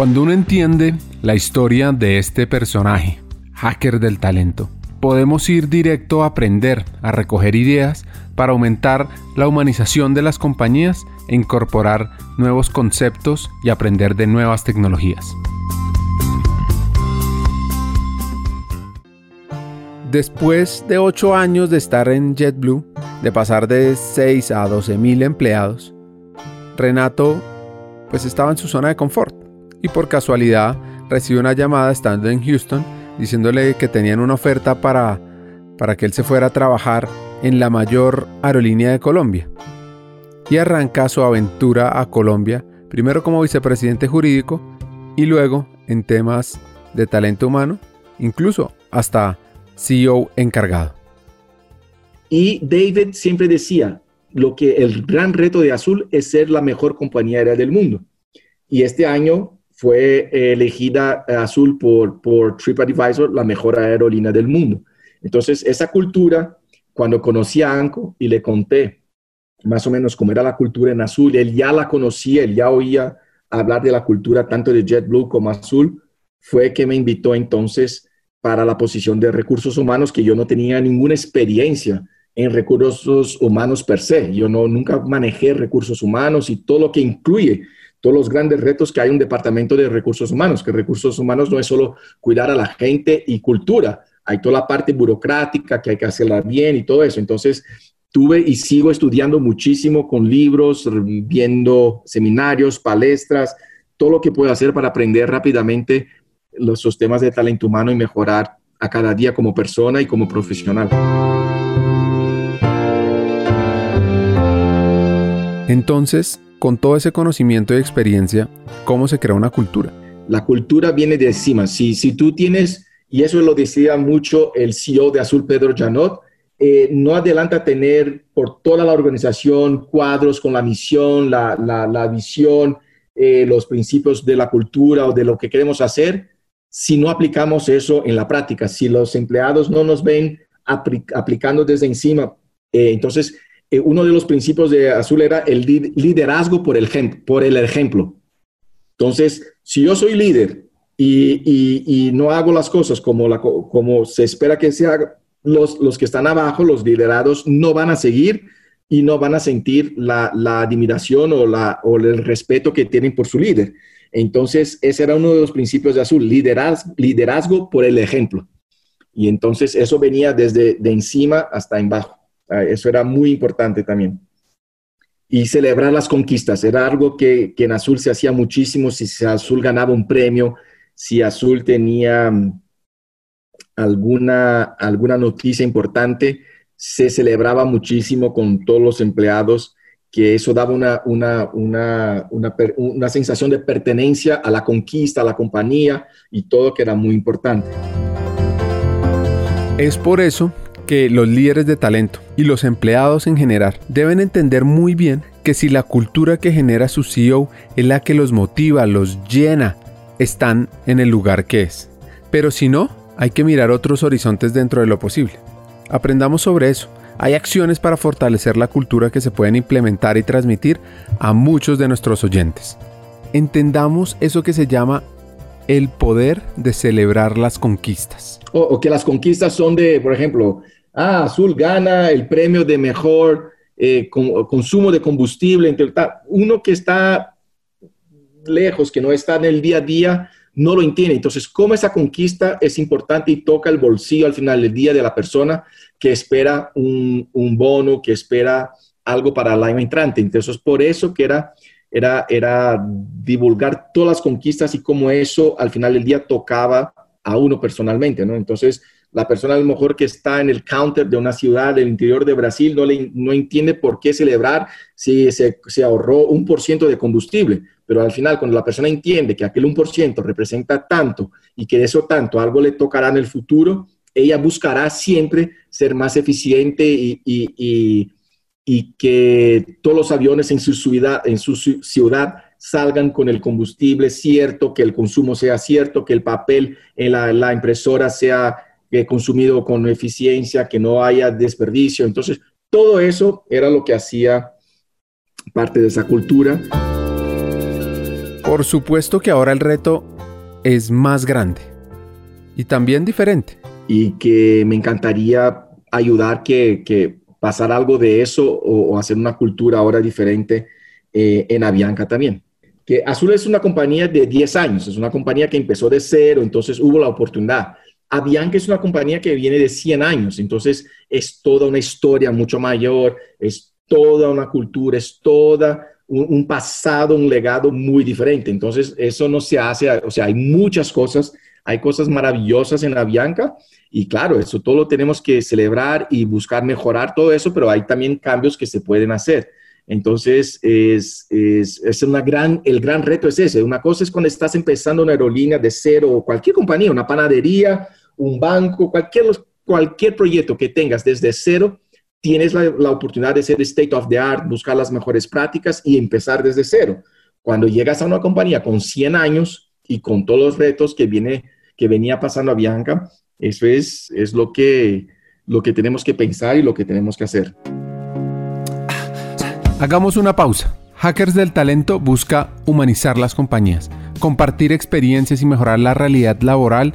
Cuando uno entiende la historia de este personaje, hacker del talento, podemos ir directo a aprender, a recoger ideas para aumentar la humanización de las compañías e incorporar nuevos conceptos y aprender de nuevas tecnologías. Después de 8 años de estar en JetBlue, de pasar de 6 a 12 mil empleados, Renato pues estaba en su zona de confort y por casualidad recibió una llamada estando en Houston diciéndole que tenían una oferta para, para que él se fuera a trabajar en la mayor aerolínea de Colombia. Y arranca su aventura a Colombia, primero como vicepresidente jurídico y luego en temas de talento humano, incluso hasta CEO encargado. Y David siempre decía, lo que el gran reto de Azul es ser la mejor compañía aérea del mundo. Y este año fue elegida Azul por, por TripAdvisor la mejor aerolínea del mundo. Entonces, esa cultura, cuando conocí a Anco y le conté más o menos cómo era la cultura en Azul, él ya la conocía, él ya oía hablar de la cultura tanto de JetBlue como Azul, fue que me invitó entonces para la posición de recursos humanos, que yo no tenía ninguna experiencia en recursos humanos per se. Yo no, nunca manejé recursos humanos y todo lo que incluye todos los grandes retos que hay en un departamento de recursos humanos, que recursos humanos no es solo cuidar a la gente y cultura, hay toda la parte burocrática que hay que hacerla bien y todo eso. Entonces, tuve y sigo estudiando muchísimo con libros, viendo seminarios, palestras, todo lo que puedo hacer para aprender rápidamente los, los temas de talento humano y mejorar a cada día como persona y como profesional. Entonces, con todo ese conocimiento y experiencia, ¿cómo se crea una cultura? La cultura viene de encima. Si, si tú tienes, y eso lo decía mucho el CEO de Azul, Pedro Janot, eh, no adelanta tener por toda la organización cuadros con la misión, la, la, visión, eh, los principios de la cultura o de lo que queremos hacer, si no aplicamos eso en la práctica, si los empleados no nos ven aplicando desde encima. Eh, entonces, eh, uno de los principios de Azul era el liderazgo por el, ejemplo. Entonces, si yo soy líder y, no hago las cosas como, se espera que se haga, los, que están abajo, los liderados, no van a seguir y no van a sentir la, la admiración o, el respeto que tienen por su líder. Entonces, ese era uno de los principios de Azul, liderazgo, liderazgo por el ejemplo. Y entonces eso venía desde de encima hasta en bajo. Ah, eso era muy importante también. Y celebrar las conquistas, era algo que, en Azul se hacía muchísimo, si Azul ganaba un premio, si Azul tenía mm, alguna, alguna noticia importante, se celebraba muchísimo con todos los empleados, que eso daba una, una, una, una, sensación de pertenencia a la conquista, a la compañía y todo que era muy importante. Es por eso que los líderes de talento y los empleados en general deben entender muy bien que si la cultura que genera su CEO es la que los motiva, los llena, están en el lugar que es. Pero si no, hay que mirar otros horizontes dentro de lo posible. Aprendamos sobre eso. Hay acciones para fortalecer la cultura que se pueden implementar y transmitir a muchos de nuestros oyentes. Entendamos eso que se llama el poder de celebrar las conquistas. O, que las conquistas son de, por ejemplo, ah, Azul gana el premio de mejor eh, consumo de combustible. Uno que está lejos, que no está en el día a día, no lo entiende. Entonces, ¿cómo esa conquista es importante y toca el bolsillo al final del día de la persona que espera un, bono, que espera algo para el año entrante? Entonces, por eso que era, era, era divulgar todas las conquistas y cómo eso al final del día tocaba a uno personalmente, ¿no? Entonces, la persona a lo mejor que está en el counter de una ciudad del interior de Brasil no, le, no entiende por qué celebrar si se, se ahorró un por ciento de combustible, pero al final cuando la persona entiende que aquel un por ciento representa tanto y que de eso tanto algo le tocará en el futuro, ella buscará siempre ser más eficiente y, y, y, que todos los aviones en su ciudad, en su ciudad salgan con el combustible cierto, que el consumo sea cierto, que el papel en la, la impresora sea consumido con eficiencia, que no haya desperdicio. Entonces, todo eso era lo que hacía parte de esa cultura. Por supuesto que ahora el reto es más grande y también diferente. Y que me encantaría ayudar que, que pasar algo de eso o, hacer una cultura ahora diferente eh, en Avianca también. Que Azul es una compañía de 10 años, es una compañía que empezó de cero, entonces hubo la oportunidad. Avianca es una compañía que viene de 100 años, entonces es toda una historia mucho mayor, es toda una cultura, es toda un, pasado, un legado muy diferente. Entonces, eso no se hace, o sea, hay muchas cosas, hay cosas maravillosas en Avianca y claro, eso todo lo tenemos que celebrar y buscar mejorar todo eso, pero hay también cambios que se pueden hacer. Entonces, es, es, es, una gran, el gran reto es ese. Una cosa es cuando estás empezando una aerolínea de cero o cualquier compañía, una panadería, un banco, cualquier, cualquier proyecto que tengas desde cero, tienes la, la oportunidad de ser state of the art, buscar las mejores prácticas y empezar desde cero. Cuando llegas a una compañía con 100 años y con todos los retos que, viene, que venía pasando a Bianca, eso es, es lo, que, lo que tenemos que pensar y lo que tenemos que hacer. Hagamos una pausa. Hackers del Talento busca humanizar las compañías, compartir experiencias y mejorar la realidad laboral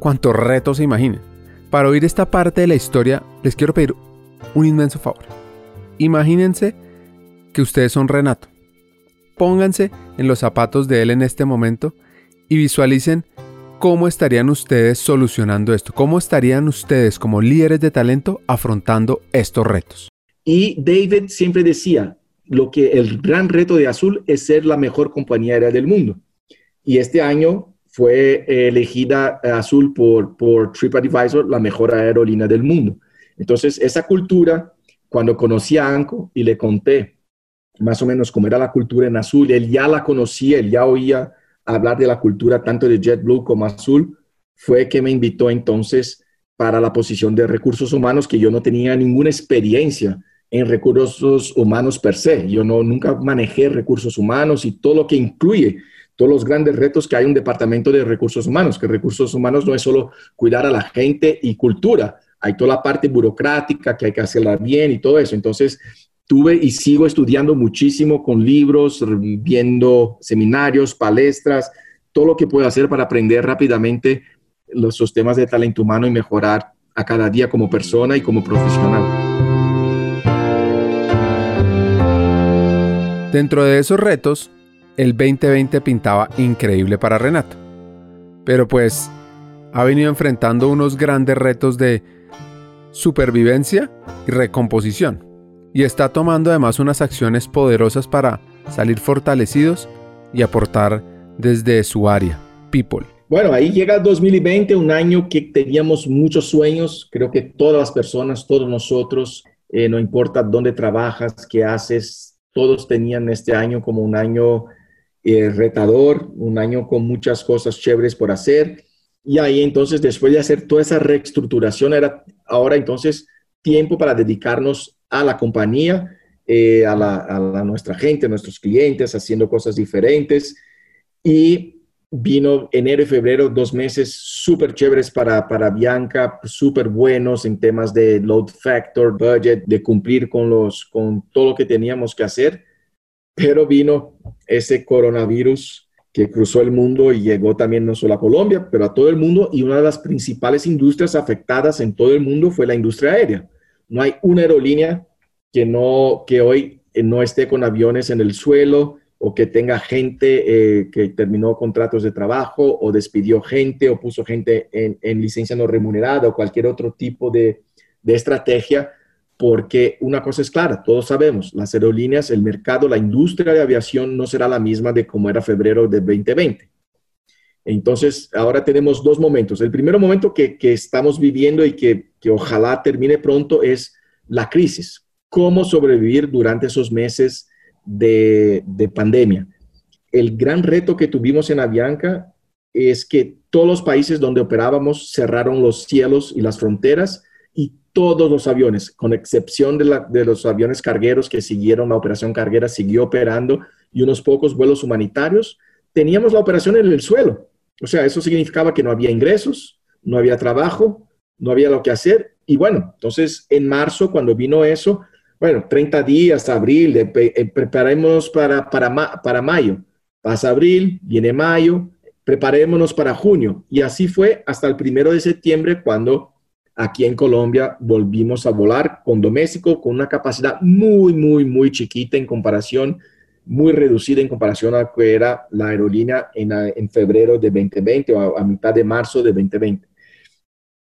cuantos retos se imaginen. Para oír esta parte de la historia, les quiero pedir un inmenso favor. Imagínense que ustedes son Renato. Pónganse en los zapatos de él en este momento y visualicen cómo estarían ustedes solucionando esto, cómo estarían ustedes como líderes de talento afrontando estos retos. Y David siempre decía, lo que el gran reto de Azul es ser la mejor compañía aérea del mundo. Y este año fue elegida Azul por, por TripAdvisor la mejor aerolínea del mundo. Entonces, esa cultura, cuando conocí a Anco y le conté más o menos cómo era la cultura en Azul, él ya la conocía, él ya oía hablar de la cultura tanto de JetBlue como Azul, fue que me invitó entonces para la posición de recursos humanos, que yo no tenía ninguna experiencia en recursos humanos per se. Yo no, nunca manejé recursos humanos y todo lo que incluye todos los grandes retos que hay un departamento de recursos humanos, que recursos humanos no es solo cuidar a la gente y cultura, hay toda la parte burocrática que hay que hacerla bien y todo eso. Entonces, tuve y sigo estudiando muchísimo con libros, viendo seminarios, palestras, todo lo que puedo hacer para aprender rápidamente los sistemas de talento humano y mejorar a cada día como persona y como profesional. Dentro de esos retos, el 2020 pintaba increíble para Renato. Pero pues ha venido enfrentando unos grandes retos de supervivencia y recomposición. Y está tomando además unas acciones poderosas para salir fortalecidos y aportar desde su área, People. Bueno, ahí llega el 2020, un año que teníamos muchos sueños. Creo que todas las personas, todos nosotros, eh, no importa dónde trabajas, qué haces, todos tenían este año como un año eh, retador, un año con muchas cosas chéveres por hacer. Y ahí entonces, después de hacer toda esa reestructuración, era ahora entonces tiempo para dedicarnos a la compañía, eh, a, la, a, nuestra gente, a nuestros clientes, haciendo cosas diferentes. Y vino enero y febrero, dos meses súper chéveres para, para Bianca, súper buenos en temas de load factor, budget, de cumplir con, los, con todo lo que teníamos que hacer. Pero vino ese coronavirus que cruzó el mundo y llegó también no solo a Colombia, pero a todo el mundo y una de las principales industrias afectadas en todo el mundo fue la industria aérea. No hay una aerolínea que, no, que hoy eh, no esté con aviones en el suelo o que tenga gente eh, que terminó contratos de trabajo o despidió gente o puso gente en, en licencia no remunerada o cualquier otro tipo de, de estrategia porque una cosa es clara, todos sabemos, las aerolíneas, el mercado, la industria de aviación no será la misma de como era febrero de 2020. Entonces, ahora tenemos dos momentos. El primer momento que, estamos viviendo y que, ojalá termine pronto es la crisis. ¿Cómo sobrevivir durante esos meses de, pandemia? el gran reto que tuvimos en Avianca es que todos los países donde operábamos cerraron los cielos y las fronteras todos los aviones, con excepción de, los aviones cargueros que siguieron la operación carguera, siguió operando y unos pocos vuelos humanitarios, teníamos la operación en el suelo. O sea, eso significaba que no había ingresos, no había trabajo, no había lo que hacer. Y bueno, entonces en marzo, cuando vino eso, bueno, 30 días, abril, eh, preparémonos para, para, para mayo. Pasa abril, viene mayo, preparémonos para junio. Y así fue hasta el primero de septiembre cuando aquí en Colombia volvimos a volar con doméstico con una capacidad muy, muy, muy chiquita en comparación, muy reducida en comparación a lo que era la aerolínea en, febrero de 2020 o a, mitad de marzo de 2020.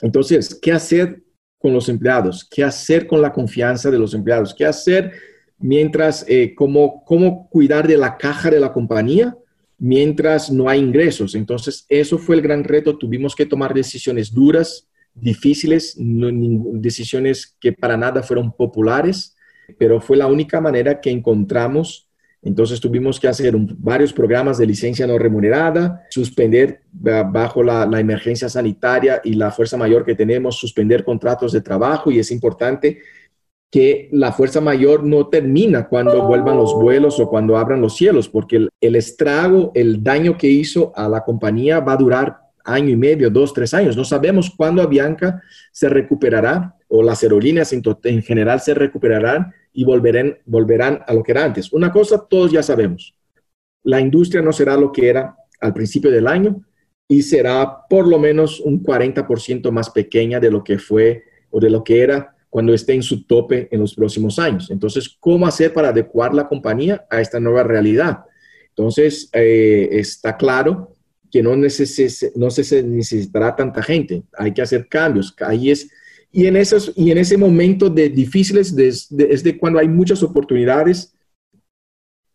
Entonces, ¿qué hacer con los empleados? ¿Qué hacer con la confianza de los empleados? ¿Qué hacer mientras, eh, cómo, cómo cuidar de la caja de la compañía? mientras no hay ingresos. Entonces, eso fue el gran reto. Tuvimos que tomar decisiones duras, difíciles, decisiones que para nada fueron populares, pero fue la única manera que encontramos. Entonces tuvimos que hacer varios programas de licencia no remunerada, suspender bajo la, emergencia sanitaria y la fuerza mayor que tenemos, suspender contratos de trabajo y es importante que la fuerza mayor no termina cuando vuelvan los vuelos o cuando abran los cielos, porque el, estrago, el daño que hizo a la compañía va a durar año y medio, dos, tres años. No sabemos cuándo Avianca se recuperará o las aerolíneas en, en general se recuperarán y volverán, volverán a lo que era antes. Una cosa todos ya sabemos, la industria no será lo que era al principio del año y será por lo menos un 40% más pequeña de lo que fue o de lo que era cuando esté en su tope en los próximos años. Entonces, ¿cómo hacer para adecuar la compañía a esta nueva realidad? Entonces, eh, está claro que no, no se necesitará tanta gente, hay que hacer cambios. Ahí es, y, en esos, y en ese momento de difíciles es de cuando hay muchas oportunidades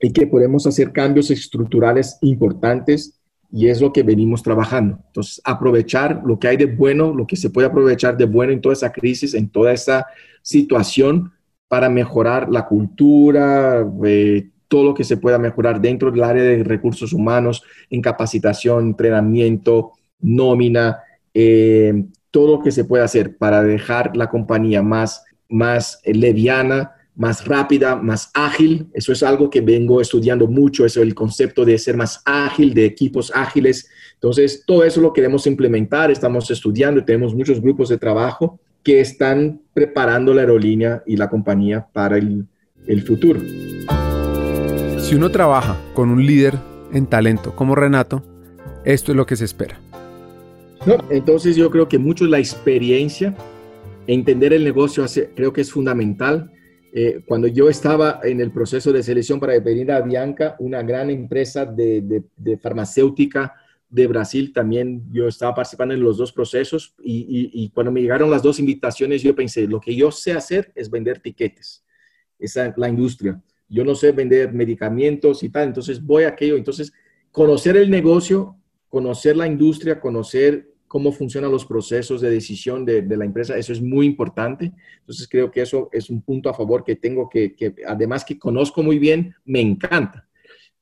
y que podemos hacer cambios estructurales importantes y es lo que venimos trabajando. Entonces, aprovechar lo que hay de bueno, lo que se puede aprovechar de bueno en toda esa crisis, en toda esa situación para mejorar la cultura, eh, todo lo que se pueda mejorar dentro del área de recursos humanos, en capacitación, entrenamiento, nómina, eh, todo lo que se puede hacer para dejar la compañía más, más leviana, más rápida, más ágil. Eso es algo que vengo estudiando mucho, eso el concepto de ser más ágil, de equipos ágiles. Entonces, todo eso lo queremos implementar, estamos estudiando, tenemos muchos grupos de trabajo que están preparando la aerolínea y la compañía para el futuro. Si uno trabaja con un líder en talento como Renato, esto es lo que se espera. Entonces yo creo que mucho la experiencia, entender el negocio creo que es fundamental eh, cuando yo estaba en el proceso de selección para venir a Bianca, una gran empresa de, farmacéutica de Brasil, también yo estaba participando en los dos procesos y, cuando me llegaron las dos invitaciones, yo pensé, lo que yo sé hacer es vender tiquetes, esa es la industria. Yo no sé vender medicamentos y tal, entonces voy a aquello. Entonces, conocer el negocio, conocer la industria, conocer cómo funcionan los procesos de decisión de, la empresa, eso es muy importante. Entonces creo que eso es un punto a favor que tengo que, además que conozco muy bien, me encanta.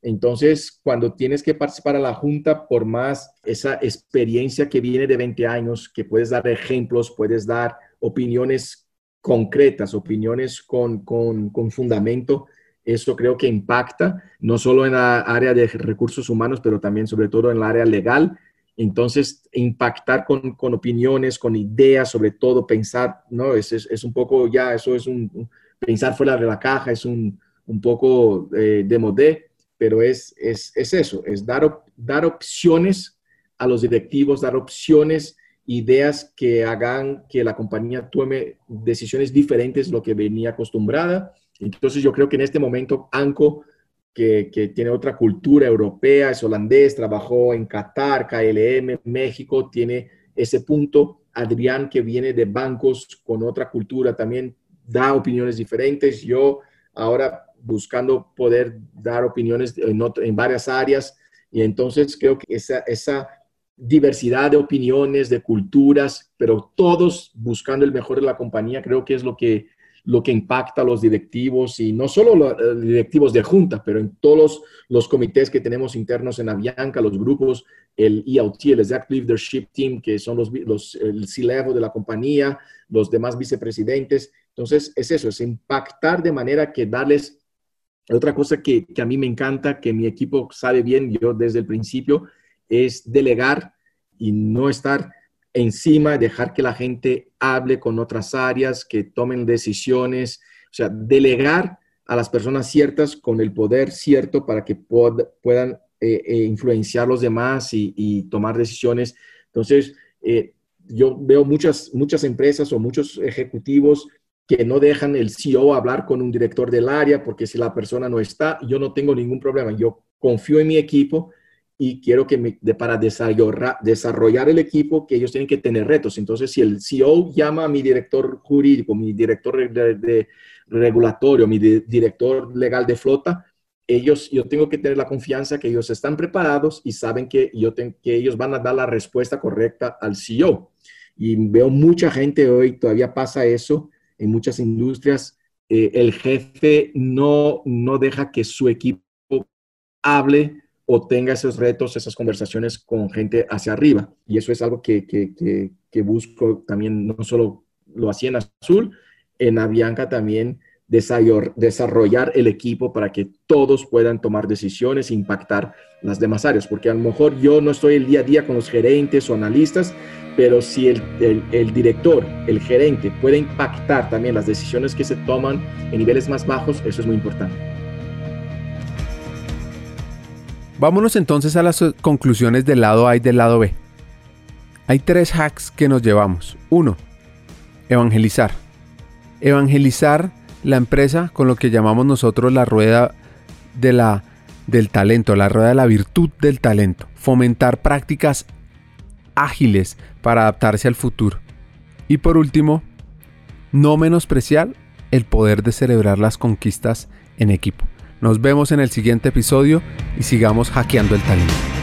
Entonces, cuando tienes que participar a la junta, por más esa experiencia que viene de 20 años, que puedes dar ejemplos, puedes dar opiniones concretas, opiniones con, con, con fundamento, eso creo que impacta, no solo en la área de recursos humanos, pero también sobre todo en la área legal entonces, impactar con, opiniones, con ideas, sobre todo pensar, ¿no? Es, es, un poco ya, eso es un, pensar fuera de la caja, es un, poco eh, de modé, pero es, es, eso, es dar, dar opciones a los directivos, dar opciones, ideas que hagan que la compañía tome decisiones diferentes de lo que venía acostumbrada. Entonces, yo creo que en este momento ANCO que, tiene otra cultura europea, es holandés, trabajó en Qatar, KLM, México, tiene ese punto. Adrián, que viene de bancos con otra cultura, también da opiniones diferentes. Yo ahora buscando poder dar opiniones en, varias áreas y entonces creo que esa diversidad de opiniones, de culturas, pero todos buscando el mejor de la compañía, creo que es lo que lo que impacta a los directivos y no solo los eh, directivos de junta, pero en todos los, comités que tenemos internos en Avianca, los grupos, el ELT, el Executive Leadership Team, que son los, el C-Level de la compañía, los demás vicepresidentes. Entonces, es eso, es impactar de manera que darles otra cosa que, que, a mí me encanta, que mi equipo sabe bien, yo desde el principio, es delegar y no estar encima, dejar que la gente hable con otras áreas, que tomen decisiones, o sea, delegar a las personas ciertas con el poder cierto para que puedan eh, eh, influenciar los demás y, tomar decisiones. Entonces, eh, yo veo muchas, muchas empresas o muchos ejecutivos que no dejan el CEO hablar con un director del área porque si la persona no está, yo no tengo ningún problema. Yo confío en mi equipo y quiero que me, para desarrollar, el equipo, que ellos tienen que tener retos. Entonces, si el CEO llama a mi director jurídico, mi director de, regulatorio, mi director legal de flota, ellos, yo tengo que tener la confianza que ellos están preparados y saben que, yo que ellos van a dar la respuesta correcta al CEO. Y veo mucha gente hoy, todavía pasa eso, en muchas industrias, eh, el jefe no, no deja que su equipo hable o tenga esos retos, esas conversaciones con gente hacia arriba. Y eso es algo que, que, que, busco también, no solo lo hacía en Azul, en Avianca también desarrollar el equipo para que todos puedan tomar decisiones, impactar las demás áreas, porque a lo mejor yo no estoy el día a día con los gerentes o analistas, pero si el, el, director, el gerente puede impactar también las decisiones que se toman en niveles más bajos, eso es muy importante. Vámonos entonces a las conclusiones del lado A y del lado B. Hay tres hacks que nos llevamos. Uno, evangelizar. Evangelizar la empresa con lo que llamamos nosotros la rueda de la, del talento, la rueda de la virtud del talento. Fomentar prácticas ágiles para adaptarse al futuro. Y por último, no menospreciar el poder de celebrar las conquistas en equipo. Nos vemos en el siguiente episodio y sigamos hackeando el talento.